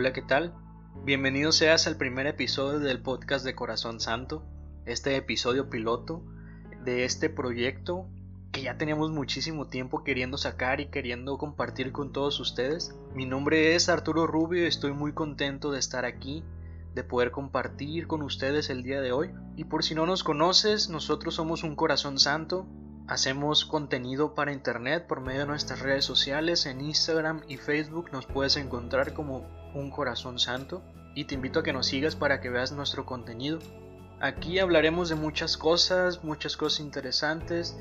Hola, ¿qué tal? Bienvenido seas al primer episodio del podcast de Corazón Santo, este episodio piloto de este proyecto que ya teníamos muchísimo tiempo queriendo sacar y queriendo compartir con todos ustedes. Mi nombre es Arturo Rubio y estoy muy contento de estar aquí, de poder compartir con ustedes el día de hoy. Y por si no nos conoces, nosotros somos un Corazón Santo, Hacemos contenido para internet por medio de nuestras redes sociales, en Instagram y Facebook nos puedes encontrar como un corazón santo y te invito a que nos sigas para que veas nuestro contenido. Aquí hablaremos de muchas cosas, muchas cosas interesantes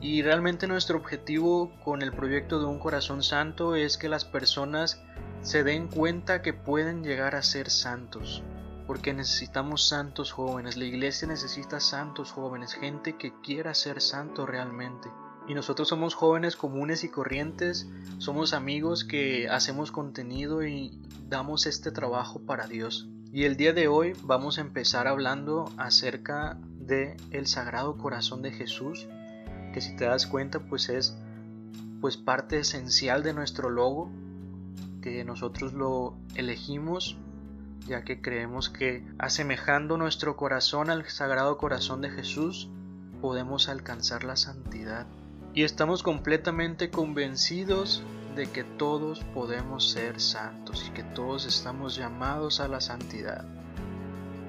y realmente nuestro objetivo con el proyecto de un corazón santo es que las personas se den cuenta que pueden llegar a ser santos porque necesitamos santos jóvenes, la iglesia necesita santos jóvenes, gente que quiera ser santo realmente. Y nosotros somos jóvenes comunes y corrientes, somos amigos que hacemos contenido y damos este trabajo para Dios. Y el día de hoy vamos a empezar hablando acerca de el Sagrado Corazón de Jesús, que si te das cuenta pues es pues parte esencial de nuestro logo, que nosotros lo elegimos ya que creemos que asemejando nuestro corazón al Sagrado Corazón de Jesús, podemos alcanzar la santidad. Y estamos completamente convencidos de que todos podemos ser santos y que todos estamos llamados a la santidad.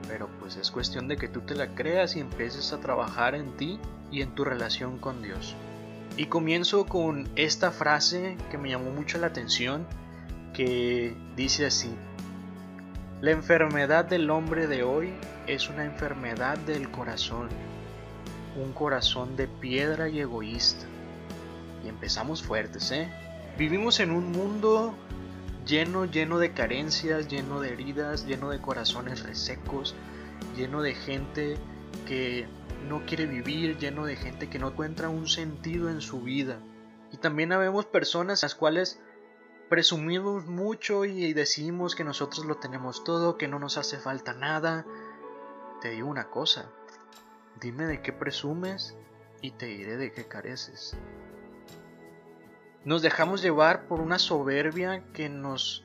Pero pues es cuestión de que tú te la creas y empieces a trabajar en ti y en tu relación con Dios. Y comienzo con esta frase que me llamó mucho la atención, que dice así, la enfermedad del hombre de hoy es una enfermedad del corazón, un corazón de piedra y egoísta. Y empezamos fuertes, ¿eh? Vivimos en un mundo lleno, lleno de carencias, lleno de heridas, lleno de corazones resecos, lleno de gente que no quiere vivir, lleno de gente que no encuentra un sentido en su vida. Y también habemos personas las cuales presumimos mucho y decimos que nosotros lo tenemos todo, que no nos hace falta nada. Te digo una cosa, dime de qué presumes y te diré de qué careces. Nos dejamos llevar por una soberbia que nos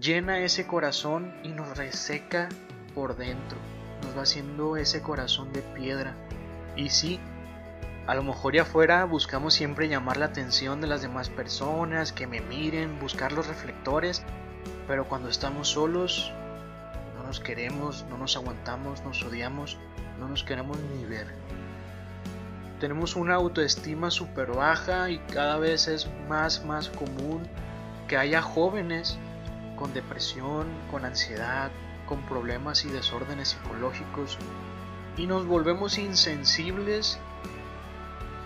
llena ese corazón y nos reseca por dentro. Nos va haciendo ese corazón de piedra. Y sí, a lo mejor ya afuera buscamos siempre llamar la atención de las demás personas, que me miren, buscar los reflectores, pero cuando estamos solos no nos queremos, no nos aguantamos, nos odiamos, no nos queremos ni ver. Tenemos una autoestima súper baja y cada vez es más, más común que haya jóvenes con depresión, con ansiedad, con problemas y desórdenes psicológicos y nos volvemos insensibles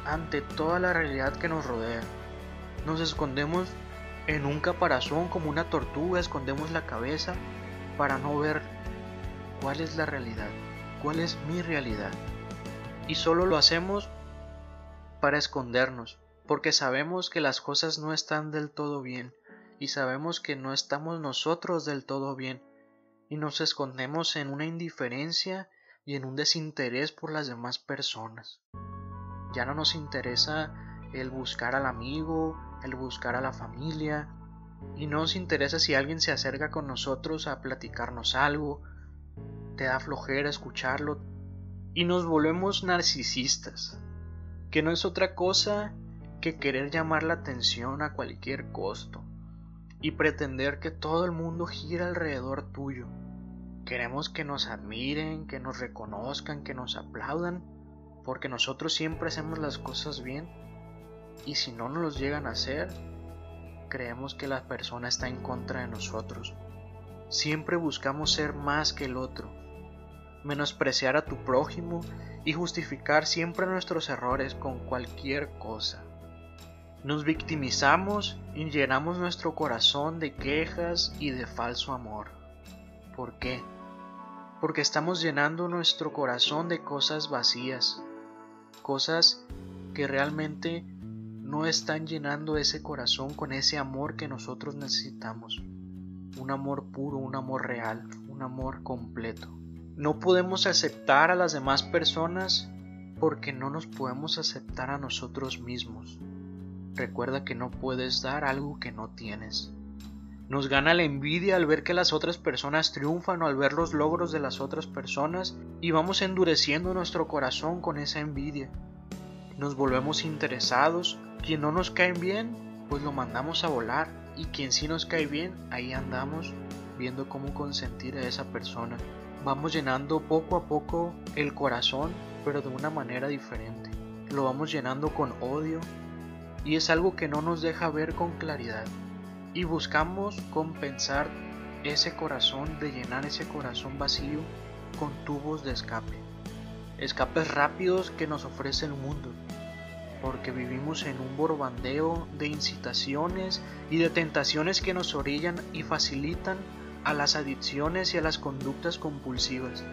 ante toda la realidad que nos rodea. Nos escondemos en un caparazón como una tortuga, escondemos la cabeza para no ver cuál es la realidad, cuál es mi realidad. Y solo lo hacemos para escondernos, porque sabemos que las cosas no están del todo bien, y sabemos que no estamos nosotros del todo bien, y nos escondemos en una indiferencia y en un desinterés por las demás personas. Ya no nos interesa el buscar al amigo, el buscar a la familia, y no nos interesa si alguien se acerca con nosotros a platicarnos algo, te da flojera escucharlo, y nos volvemos narcisistas, que no es otra cosa que querer llamar la atención a cualquier costo y pretender que todo el mundo gira alrededor tuyo. Queremos que nos admiren, que nos reconozcan, que nos aplaudan porque nosotros siempre hacemos las cosas bien y si no nos los llegan a hacer, creemos que la persona está en contra de nosotros. Siempre buscamos ser más que el otro, menospreciar a tu prójimo y justificar siempre nuestros errores con cualquier cosa. Nos victimizamos y llenamos nuestro corazón de quejas y de falso amor. ¿Por qué? Porque estamos llenando nuestro corazón de cosas vacías, cosas que realmente no están llenando ese corazón con ese amor que nosotros necesitamos. Un amor puro, un amor real, un amor completo. No podemos aceptar a las demás personas porque no nos podemos aceptar a nosotros mismos. Recuerda que no puedes dar algo que no tienes. Nos gana la envidia al ver que las otras personas triunfan o al ver los logros de las otras personas y vamos endureciendo nuestro corazón con esa envidia. Nos volvemos interesados, quien no nos cae bien, pues lo mandamos a volar y quien sí nos cae bien, ahí andamos viendo cómo consentir a esa persona. Vamos llenando poco a poco el corazón, pero de una manera diferente. Lo vamos llenando con odio y es algo que no nos deja ver con claridad y buscamos compensar ese corazón, de llenar ese corazón vacío con tubos de escape. Escapes rápidos que nos ofrece el mundo, porque vivimos en un borbandeo de incitaciones y de tentaciones que nos orillan y facilitan a las adicciones y a las conductas compulsivas.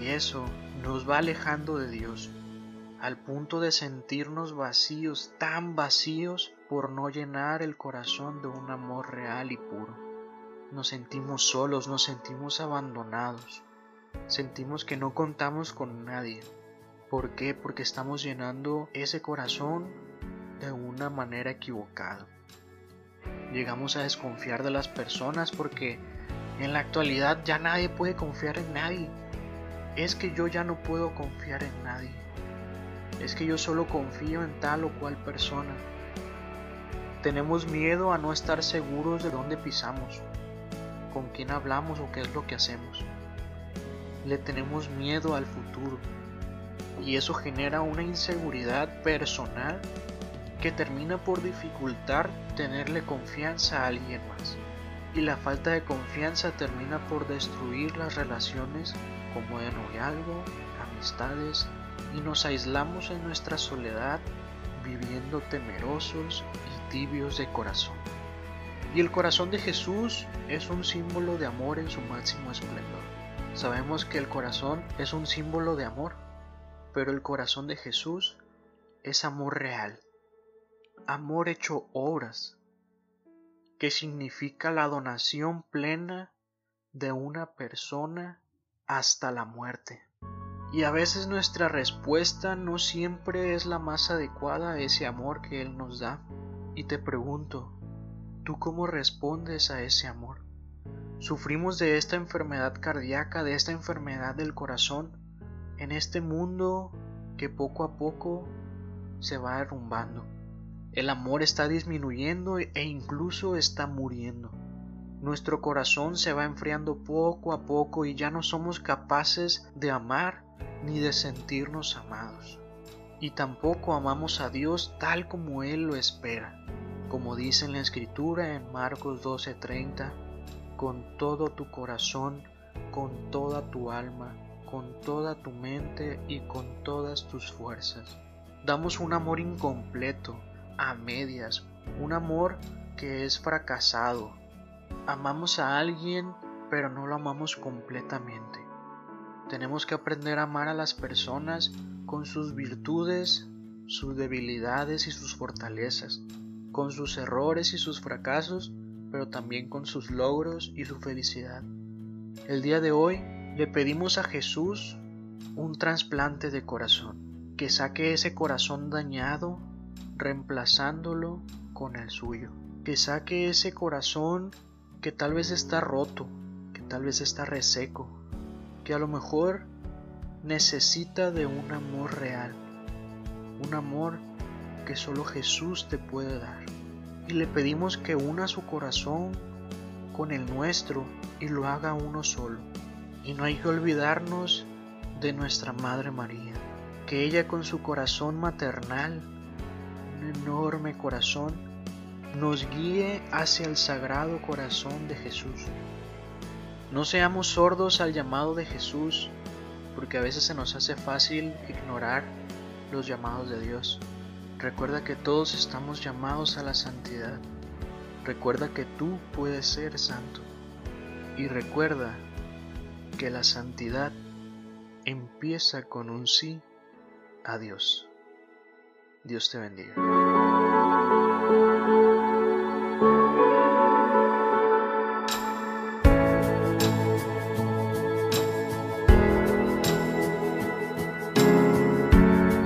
Y eso nos va alejando de Dios, al punto de sentirnos vacíos, tan vacíos, por no llenar el corazón de un amor real y puro. Nos sentimos solos, nos sentimos abandonados, sentimos que no contamos con nadie. ¿Por qué? Porque estamos llenando ese corazón de una manera equivocada. Llegamos a desconfiar de las personas porque en la actualidad ya nadie puede confiar en nadie. Es que yo ya no puedo confiar en nadie. Es que yo solo confío en tal o cual persona tenemos miedo a no estar seguros de dónde pisamos, con quién hablamos o qué es lo que hacemos. Le tenemos miedo al futuro y eso genera una inseguridad personal que termina por dificultar tenerle confianza a alguien más. Y la falta de confianza termina por destruir las relaciones como de noviazgo, amistades y nos aislamos en nuestra soledad viviendo temerosos y tibios de corazón. Y el corazón de Jesús es un símbolo de amor en su máximo esplendor. Sabemos que el corazón es un símbolo de amor, pero el corazón de Jesús es amor real, amor hecho obras, que significa la donación plena de una persona hasta la muerte. Y a veces nuestra respuesta no siempre es la más adecuada a ese amor que Él nos da. Y te pregunto, ¿tú cómo respondes a ese amor? Sufrimos de esta enfermedad cardíaca, de esta enfermedad del corazón, en este mundo que poco a poco se va derrumbando. El amor está disminuyendo e incluso está muriendo. Nuestro corazón se va enfriando poco a poco y ya no somos capaces de amar ni de sentirnos amados. Y tampoco amamos a Dios tal como Él lo espera, como dice en la Escritura en Marcos 12:30, con todo tu corazón, con toda tu alma, con toda tu mente y con todas tus fuerzas. Damos un amor incompleto, a medias, un amor que es fracasado. Amamos a alguien, pero no lo amamos completamente. Tenemos que aprender a amar a las personas con sus virtudes, sus debilidades y sus fortalezas, con sus errores y sus fracasos, pero también con sus logros y su felicidad. El día de hoy le pedimos a Jesús un trasplante de corazón, que saque ese corazón dañado, reemplazándolo con el suyo, que saque ese corazón que tal vez está roto, que tal vez está reseco, que a lo mejor necesita de un amor real, un amor que solo Jesús te puede dar. Y le pedimos que una su corazón con el nuestro y lo haga uno solo. Y no hay que olvidarnos de nuestra Madre María, que ella con su corazón maternal, enorme corazón, nos guíe hacia el sagrado corazón de Jesús no seamos sordos al llamado de Jesús, porque a veces se nos hace fácil ignorar los llamados de Dios. Recuerda que todos estamos llamados a la santidad. Recuerda que tú puedes ser santo. Y recuerda que la santidad empieza con un sí a Dios. Dios te bendiga. thank you